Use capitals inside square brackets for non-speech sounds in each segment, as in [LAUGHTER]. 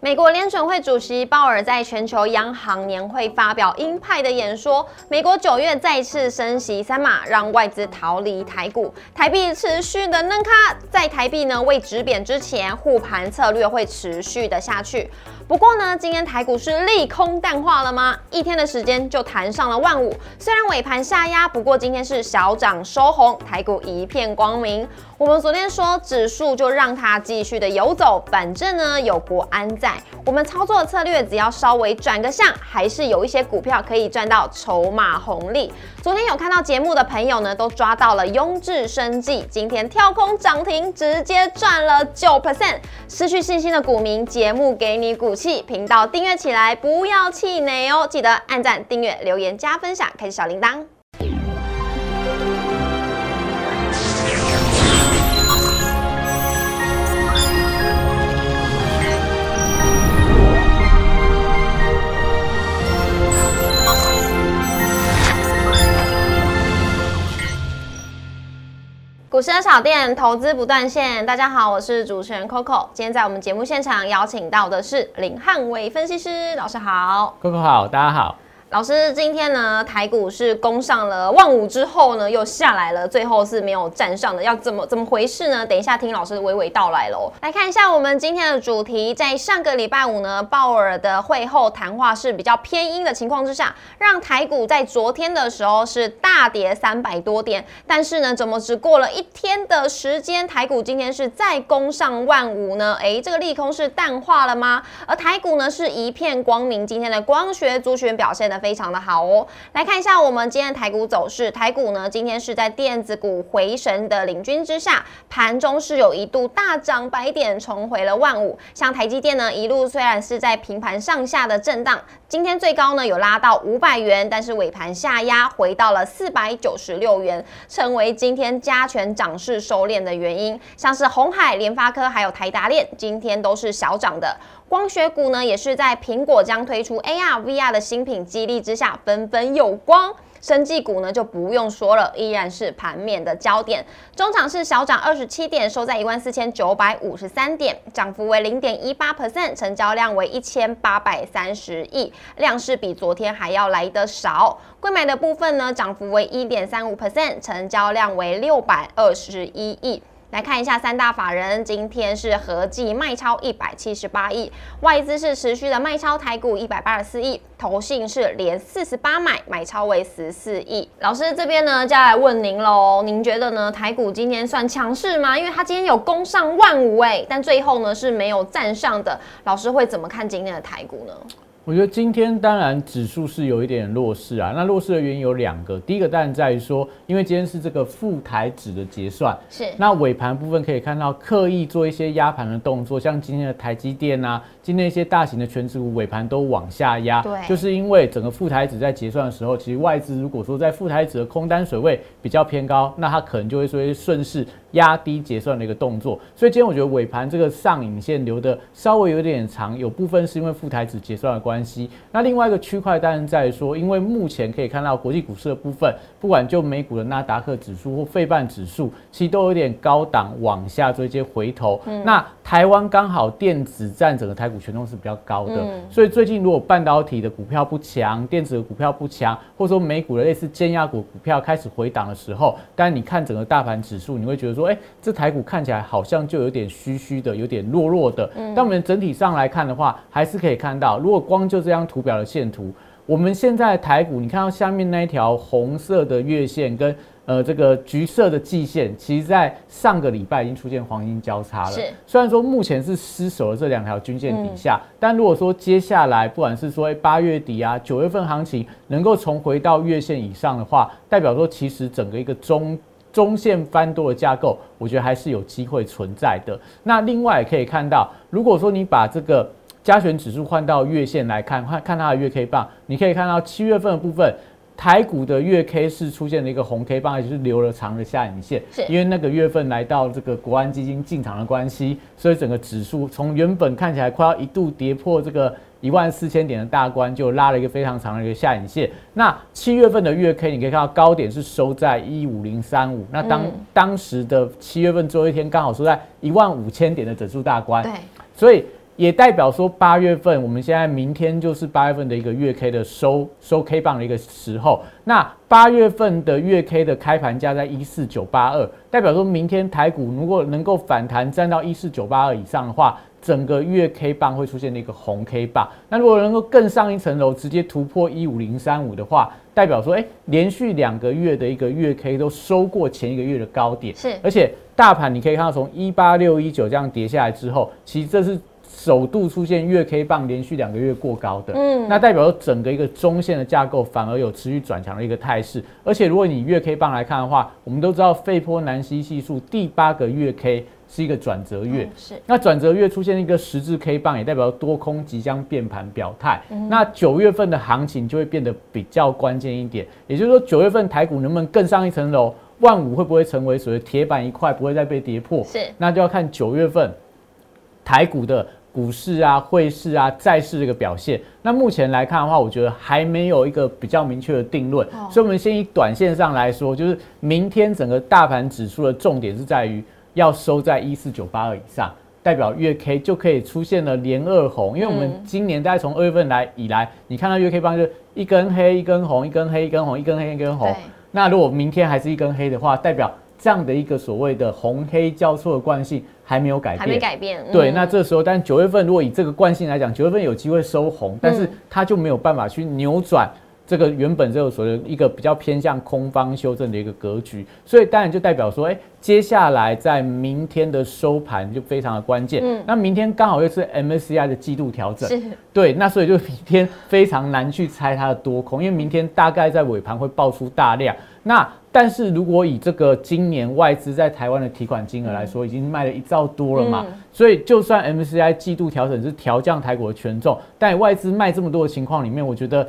美国联准会主席鲍尔在全球央行年会发表鹰派的演说。美国九月再次升息三码，让外资逃离台股，台币持续的嫩卡。在台币呢未止贬之前，护盘策略会持续的下去。不过呢，今天台股是利空淡化了吗？一天的时间就弹上了万五，虽然尾盘下压，不过今天是小涨收红，台股一片光明。我们昨天说指数就让它继续的游走，反正呢有国安在，我们操作的策略只要稍微转个向，还是有一些股票可以赚到筹码红利。昨天有看到节目的朋友呢，都抓到了雍智生技，今天跳空涨停，直接赚了九 percent。失去信心的股民，节目给你股。频道订阅起来，不要气馁哦！记得按赞、订阅、留言、加分享，开启小铃铛。股市的小店，投资不断线。大家好，我是主持人 Coco。今天在我们节目现场邀请到的是林汉伟分析师老师，好，Coco 好，大家好。老师，今天呢，台股是攻上了万五之后呢，又下来了，最后是没有站上的，要怎么怎么回事呢？等一下听老师娓娓道来喽。来看一下我们今天的主题，在上个礼拜五呢，鲍尔的会后谈话是比较偏阴的情况之下，让台股在昨天的时候是大跌三百多点，但是呢，怎么只过了一天的时间，台股今天是再攻上万五呢？哎，这个利空是淡化了吗？而台股呢是一片光明，今天的光学族群表现的。非常的好哦，来看一下我们今天的台股走势。台股呢，今天是在电子股回神的领军之下，盘中是有一度大涨百点，重回了万五。像台积电呢，一路虽然是在平盘上下的震荡，今天最高呢有拉到五百元，但是尾盘下压回到了四百九十六元，成为今天加权涨势收敛的原因。像是红海、联发科还有台达链，今天都是小涨的。光学股呢，也是在苹果将推出 AR、VR 的新品激励之下，纷纷有光。生技股呢就不用说了，依然是盘面的焦点。中场是小涨二十七点，收在一万四千九百五十三点，涨幅为零点一八 percent，成交量为一千八百三十亿，量是比昨天还要来得少。贵买的部分呢，涨幅为一点三五 percent，成交量为六百二十一亿。来看一下三大法人，今天是合计卖超一百七十八亿，外资是持续的卖超台股一百八十四亿，投信是连四十八买，买超为十四亿。老师这边呢，就要来问您喽，您觉得呢？台股今天算强势吗？因为它今天有攻上万五哎，但最后呢是没有站上的。老师会怎么看今天的台股呢？我觉得今天当然指数是有一点弱势啊，那弱势的原因有两个，第一个当然在于说，因为今天是这个副台指的结算，是。那尾盘部分可以看到刻意做一些压盘的动作，像今天的台积电啊，今天一些大型的全指股尾盘都往下压，对，就是因为整个副台指在结算的时候，其实外资如果说在副台指的空单水位比较偏高，那它可能就会说顺势压低结算的一个动作，所以今天我觉得尾盘这个上影线留的稍微有点长，有部分是因为副台指结算的关。关系。那另外一个区块当然在说，因为目前可以看到国际股市的部分，不管就美股的纳达克指数或费半指数，其实都有点高档往下做一些回头。那台湾刚好电子占整个台股权重是比较高的，所以最近如果半导体的股票不强，电子的股票不强，或者说美股的类似尖压股股票开始回档的时候，当然你看整个大盘指数，你会觉得说，哎，这台股看起来好像就有点虚虚的，有点弱弱的。但我们整体上来看的话，还是可以看到，如果光就这张图表的线图，我们现在台股，你看到下面那一条红色的月线跟呃这个橘色的季线，其实在上个礼拜已经出现黄金交叉了。是，虽然说目前是失守了这两条均线底下，但如果说接下来不管是说八月底啊九月份行情能够重回到月线以上的话，代表说其实整个一个中中线翻多的架构，我觉得还是有机会存在的。那另外也可以看到，如果说你把这个加权指数换到月线来看，看看它的月 K 棒，你可以看到七月份的部分，台股的月 K 是出现了一个红 K 棒，也就是留了长的下影线。是，因为那个月份来到这个国安基金进场的关系，所以整个指数从原本看起来快要一度跌破这个一万四千点的大关，就拉了一个非常长的一个下影线。那七月份的月 K 你可以看到高点是收在一五零三五，那当当时的七月份最后一天刚好收在一万五千点的整数大关。对，所以。也代表说八月份，我们现在明天就是八月份的一个月 K 的收收 K 棒的一个时候。那八月份的月 K 的开盘价在一四九八二，代表说明天台股如果能够反弹站到一四九八二以上的话，整个月 K 棒会出现一个红 K 棒。那如果能够更上一层楼，直接突破一五零三五的话，代表说，哎，连续两个月的一个月 K 都收过前一个月的高点。是，而且大盘你可以看到，从一八六一九这样跌下来之后，其实这是。首度出现月 K 棒连续两个月过高的，嗯，那代表整个一个中线的架构反而有持续转强的一个态势。而且如果你月 K 棒来看的话，我们都知道费波南西系数第八个月 K 是一个转折月，是。那转折月出现一个十字 K 棒，也代表多空即将变盘表态。那九月份的行情就会变得比较关键一点，也就是说九月份台股能不能更上一层楼，万五会不会成为所谓铁板一块，不会再被跌破？是。那就要看九月份台股的。股市啊、汇市啊、债市这个表现，那目前来看的话，我觉得还没有一个比较明确的定论。所以，我们先以短线上来说，就是明天整个大盘指数的重点是在于要收在一四九八二以上，代表月 K 就可以出现了连二红。因为我们今年大概从二月份来以来，你看到月 K 棒就一根黑、一根红、一根黑、一根红、一根黑、一根红。那如果明天还是一根黑的话，代表这样的一个所谓的红黑交错的惯性。还没有改变，还没改变。对，那这时候，但九月份如果以这个惯性来讲，九月份有机会收红，但是它就没有办法去扭转这个原本这个所谓一个比较偏向空方修正的一个格局，所以当然就代表说，哎，接下来在明天的收盘就非常的关键。嗯，那明天刚好又是 MSCI 的季度调整，对，那所以就明天非常难去猜它的多空，因为明天大概在尾盘会爆出大量。那但是如果以这个今年外资在台湾的提款金额来说，已经卖了一兆多了嘛，所以就算 MCI 季度调整是调降台股的权重，但外资卖这么多的情况里面，我觉得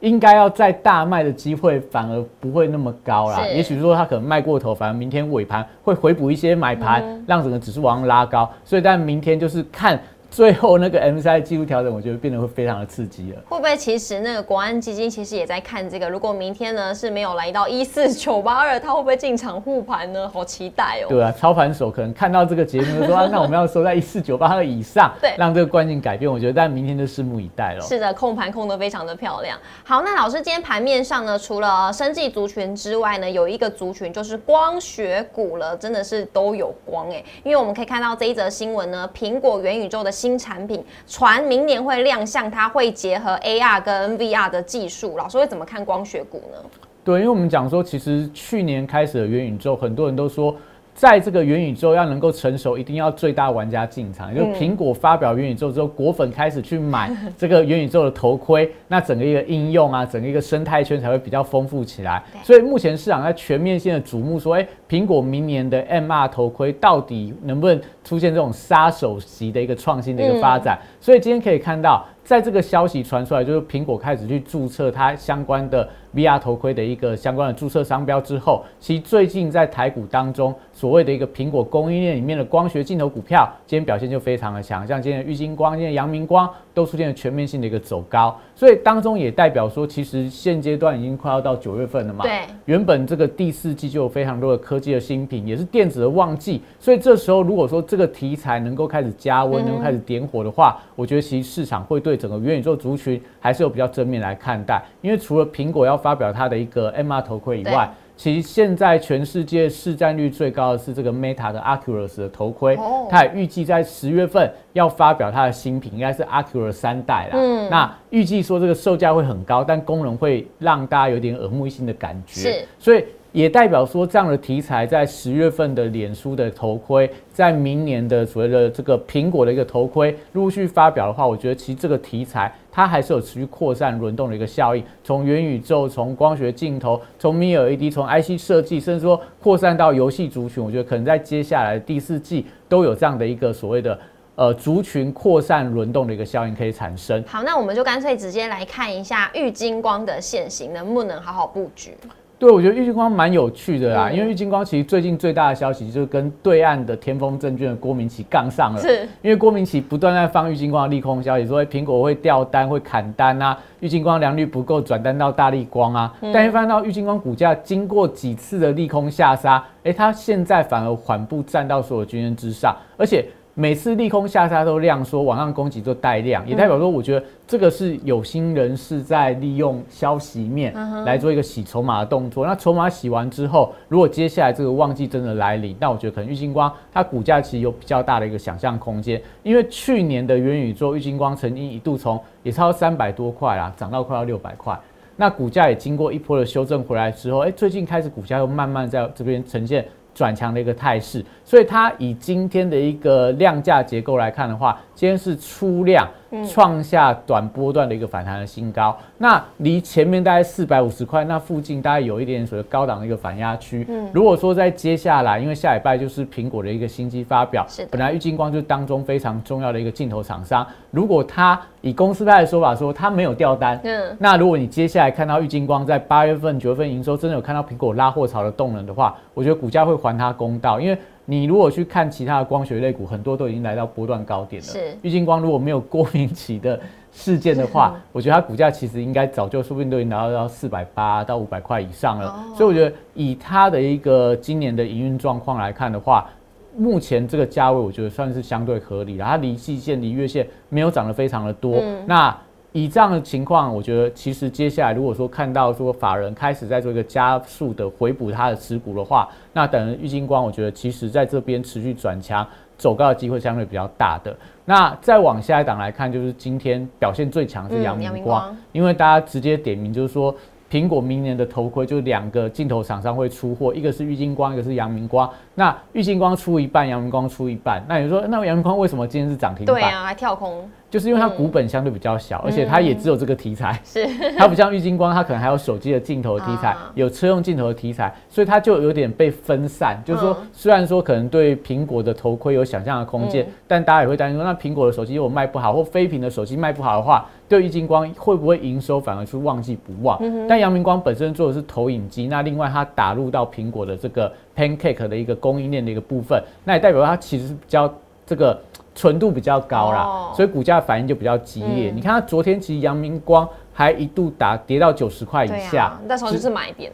应该要再大卖的机会反而不会那么高啦。也许说它可能卖过头，反而明天尾盘会回补一些买盘，让整个指数往上拉高。所以但明天就是看。最后那个 M C I 技术调整，我觉得变得会非常的刺激了。会不会其实那个国安基金其实也在看这个？如果明天呢是没有来到一四九八二，它会不会进场护盘呢？好期待哦！对啊，操盘手可能看到这个节目说，那我们要收在一四九八二以上，对，让这个观念改变。我觉得但明天就拭目以待了。是的，控盘控的非常的漂亮。好，那老师今天盘面上呢，除了生技族群之外呢，有一个族群就是光学股了，真的是都有光哎，因为我们可以看到这一则新闻呢，苹果元宇宙的新产品。传明年会亮相，它会结合 AR 跟 VR 的技术。老师会怎么看光学股呢？对，因为我们讲说，其实去年开始的元宇宙，很多人都说。在这个元宇宙要能够成熟，一定要最大玩家进场。就苹果发表元宇宙之后，果粉开始去买这个元宇宙的头盔，那整个一个应用啊，整个一个生态圈才会比较丰富起来。所以目前市场在全面性的瞩目，说，哎，苹果明年的 MR 头盔到底能不能出现这种杀手级的一个创新的一个发展？所以今天可以看到。在这个消息传出来，就是苹果开始去注册它相关的 VR 头盔的一个相关的注册商标之后，其实最近在台股当中，所谓的一个苹果供应链里面的光学镜头股票，今天表现就非常的强，像今天的玉金光、今天阳明光都出现了全面性的一个走高，所以当中也代表说，其实现阶段已经快要到九月份了嘛。对。原本这个第四季就有非常多的科技的新品，也是电子的旺季，所以这时候如果说这个题材能够开始加温，能够开始点火的话，我觉得其实市场会对。整个元宇宙族群还是有比较正面来看待，因为除了苹果要发表它的一个 MR 头盔以外，其实现在全世界市占率最高的是这个 Meta 的 Oculus 的头盔，它也预计在十月份要发表它的新品，应该是 Oculus 三代啦。嗯，那预计说这个售价会很高，但功能会让大家有点耳目一新的感觉。是，所以。也代表说，这样的题材在十月份的脸书的头盔，在明年的所谓的这个苹果的一个头盔陆续发表的话，我觉得其实这个题材它还是有持续扩散轮动的一个效应。从元宇宙，从光学镜头，从 Mini LED，从 IC 设计，甚至说扩散到游戏族群，我觉得可能在接下来第四季都有这样的一个所谓的呃族群扩散轮动的一个效应可以产生。好，那我们就干脆直接来看一下玉金光的现形能不能好好布局。对，我觉得玉金光蛮有趣的啦，因为玉金光其实最近最大的消息就是跟对岸的天风证券的郭明奇杠上了，是。因为郭明奇不断在放玉金光的利空消息，说苹果会掉单、会砍单啊，玉金光良率不够，转单到大力光啊，但是发现到玉金光股价经过几次的利空下杀，哎，它现在反而缓步站到所有均线之上，而且。每次利空下杀都量缩，往上攻击就带量，也代表说，我觉得这个是有心人士在利用消息面来做一个洗筹码的动作。那筹码洗完之后，如果接下来这个旺季真的来临，那我觉得可能玉金光它股价其实有比较大的一个想象空间，因为去年的元宇宙玉金光曾经一度从也超三百多块啦，涨到快要六百块，那股价也经过一波的修正回来之后，哎，最近开始股价又慢慢在这边呈现。转强的一个态势，所以它以今天的一个量价结构来看的话，今天是出量。创下短波段的一个反弹的新高，那离前面大概四百五十块那附近，大概有一点所谓高档的一个反压区。嗯，如果说在接下来，因为下礼拜就是苹果的一个新机发表，是本来玉金光就是当中非常重要的一个镜头厂商，如果它以公司派的说法说它没有掉单，嗯，那如果你接下来看到玉金光在八月份、九月份营收真的有看到苹果拉货潮的动能的话，我觉得股价会还它公道，因为。你如果去看其他的光学类股，很多都已经来到波段高点了。是，玉金光如果没有郭明奇的事件的话，[LAUGHS] 我觉得它股价其实应该早就说不定都已经达到四百八到五百块以上了。所以我觉得以它的一个今年的营运状况来看的话，目前这个价位我觉得算是相对合理的。它离季线、离月线没有涨得非常的多。那以这样的情况，我觉得其实接下来如果说看到说法人开始在做一个加速的回补它的持股的话，那等玉金光，我觉得其实在这边持续转强走高的机会相对比较大的。那再往下一档来看，就是今天表现最强是阳明光，因为大家直接点名就是说。苹果明年的头盔就两个镜头厂商会出货，一个是玉金光，一个是阳明光。那玉金光出一半，阳明光出一半。那你说，那阳明光为什么今天是涨停板？对啊，还跳空。就是因为它股本相对比较小，而且它也只有这个题材。是。[LAUGHS] 它不像郁金光，它可能还有手机的镜头题材，有车用镜头的题材，所以它就有点被分散。就是说，虽然说可能对苹果的头盔有想象的空间，但大家也会担心说，那苹果的手机如果卖不好，或非屏的手机卖不好的话。对郁金光会不会营收反而是旺季不旺？但阳明光本身做的是投影机，那另外它打入到苹果的这个 Pancake 的一个供应链的一个部分，那也代表它其实是比较这个纯度比较高啦，所以股价反应就比较激烈。你看它昨天其实阳明光。还一度打跌到九十块以下，那时候就是买点。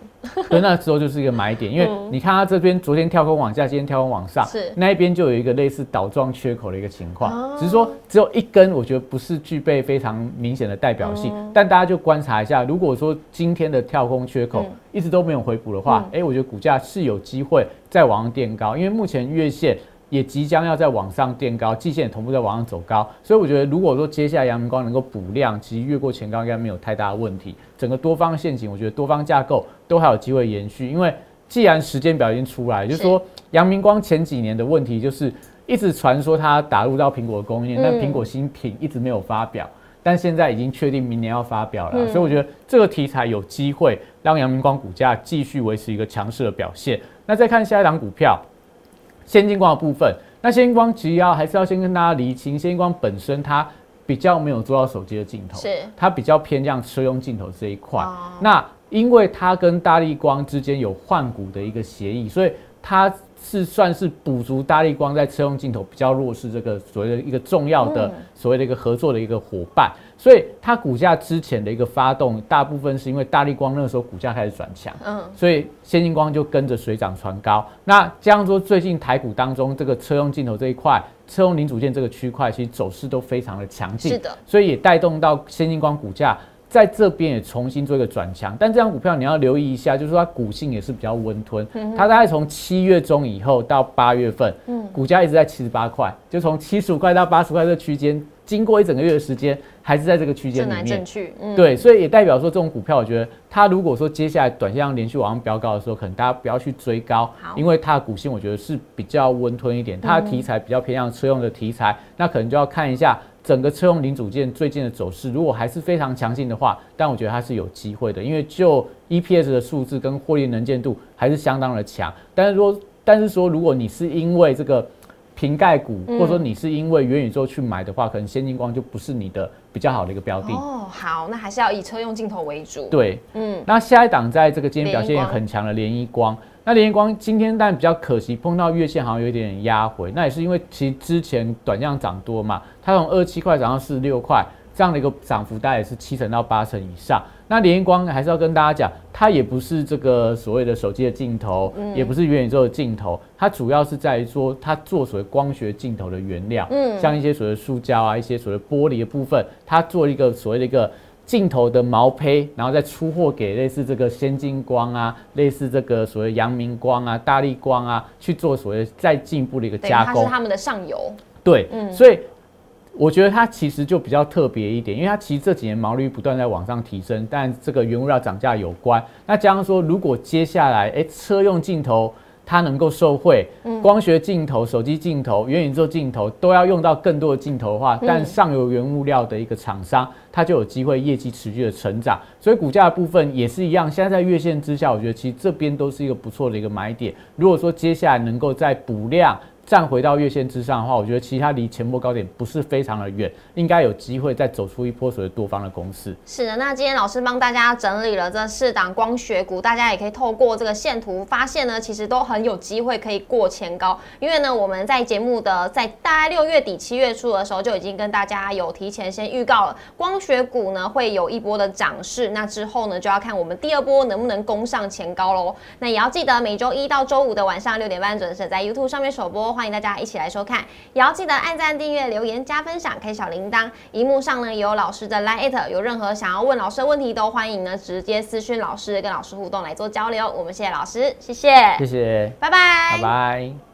对，那时候就是一个买点，因为 [LAUGHS] 你看它这边昨天跳空往下，今天跳空往上，是那一边就有一个类似倒状缺口的一个情况，只是说只有一根，我觉得不是具备非常明显的代表性。但大家就观察一下，如果说今天的跳空缺口一直都没有回补的话，哎，我觉得股价是有机会再往上垫高，因为目前月线。也即将要在往上垫高，季线也同步在往上走高，所以我觉得如果说接下来阳明光能够补量，其实越过前高应该没有太大的问题。整个多方陷阱，我觉得多方架构都还有机会延续，因为既然时间表已经出来，就是说阳明光前几年的问题就是一直传说它打入到苹果的供应链，但苹果新品一直没有发表，但现在已经确定明年要发表了，所以我觉得这个题材有机会让阳明光股价继续维持一个强势的表现。那再看下一档股票。先进光的部分，那先进光其实要还是要先跟大家厘清，先进光本身它比较没有做到手机的镜头，是它比较偏向车用镜头这一块。那因为它跟大力光之间有换股的一个协议，所以它。是算是补足大力光在车用镜头比较弱势这个所谓的一个重要的所谓的一个合作的一个伙伴，所以它股价之前的一个发动，大部分是因为大力光那个时候股价开始转强，嗯，所以先进光就跟着水涨船高。那这样说，最近台股当中这个车用镜头这一块，车用零组件这个区块，其实走势都非常的强劲，是的，所以也带动到先进光股价。在这边也重新做一个转强，但这张股票你要留意一下，就是说它股性也是比较温吞。它大概从七月中以后到八月份，股价一直在七十八块，就从七十五块到八十块这区间，经过一整个月的时间，还是在这个区间里面。正去。对，所以也代表说这种股票，我觉得它如果说接下来短线上连续往上飙高的时候，可能大家不要去追高，因为它的股性我觉得是比较温吞一点，它的题材比较偏向车用的题材，那可能就要看一下。整个车用零组件最近的走势，如果还是非常强劲的话，但我觉得它是有机会的，因为就 EPS 的数字跟获利能见度还是相当的强。但是说，但是说，如果你是因为这个瓶盖股，或者说你是因为元宇宙去买的话，可能先进光就不是你的比较好的一个标的。哦，好，那还是要以车用镜头为主。对，嗯，那下一档在这个今天表现也很强的联一光。那联光今天但比较可惜，碰到月线好像有一点压回，那也是因为其实之前短量涨多嘛，它从二七块涨到四十六块，这样的一个涨幅大概是七成到八成以上。那联光还是要跟大家讲，它也不是这个所谓的手机的镜头，也不是元宇宙的镜头，它主要是在于说它做所谓光学镜头的原料，嗯，像一些所谓塑胶啊，一些所谓玻璃的部分，它做一个所谓的一个镜头的毛坯，然后再出货给类似这个先进光啊，类似这个所谓阳明光啊、大力光啊，去做所谓再进一步的一个加工，它是他们的上游，对，嗯，所以。我觉得它其实就比较特别一点，因为它其实这几年毛利率不断在往上提升，但这个原物料涨价有关。那加上说，如果接下来哎车用镜头它能够受惠，光学镜头、手机镜头、元宇宙镜头都要用到更多的镜头的话，但上游原物料的一个厂商，它就有机会业绩持续的成长。所以股价的部分也是一样，现在在月线之下，我觉得其实这边都是一个不错的一个买点。如果说接下来能够再补量。站回到月线之上的话，我觉得其他离前波高点不是非常的远，应该有机会再走出一波所谓多方的攻势。是的，那今天老师帮大家整理了这四档光学股，大家也可以透过这个线图发现呢，其实都很有机会可以过前高。因为呢，我们在节目的在大概六月底七月初的时候就已经跟大家有提前先预告了，光学股呢会有一波的涨势。那之后呢，就要看我们第二波能不能攻上前高喽。那也要记得每周一到周五的晚上六点半准时在 YouTube 上面首播。欢迎大家一起来收看，也要记得按赞、订阅、留言、加分享、开小铃铛。荧幕上呢有老师的 Line，有任何想要问老师的问题，都欢迎呢直接私讯老师，跟老师互动来做交流。我们谢谢老师，谢谢，谢谢，拜拜，拜拜。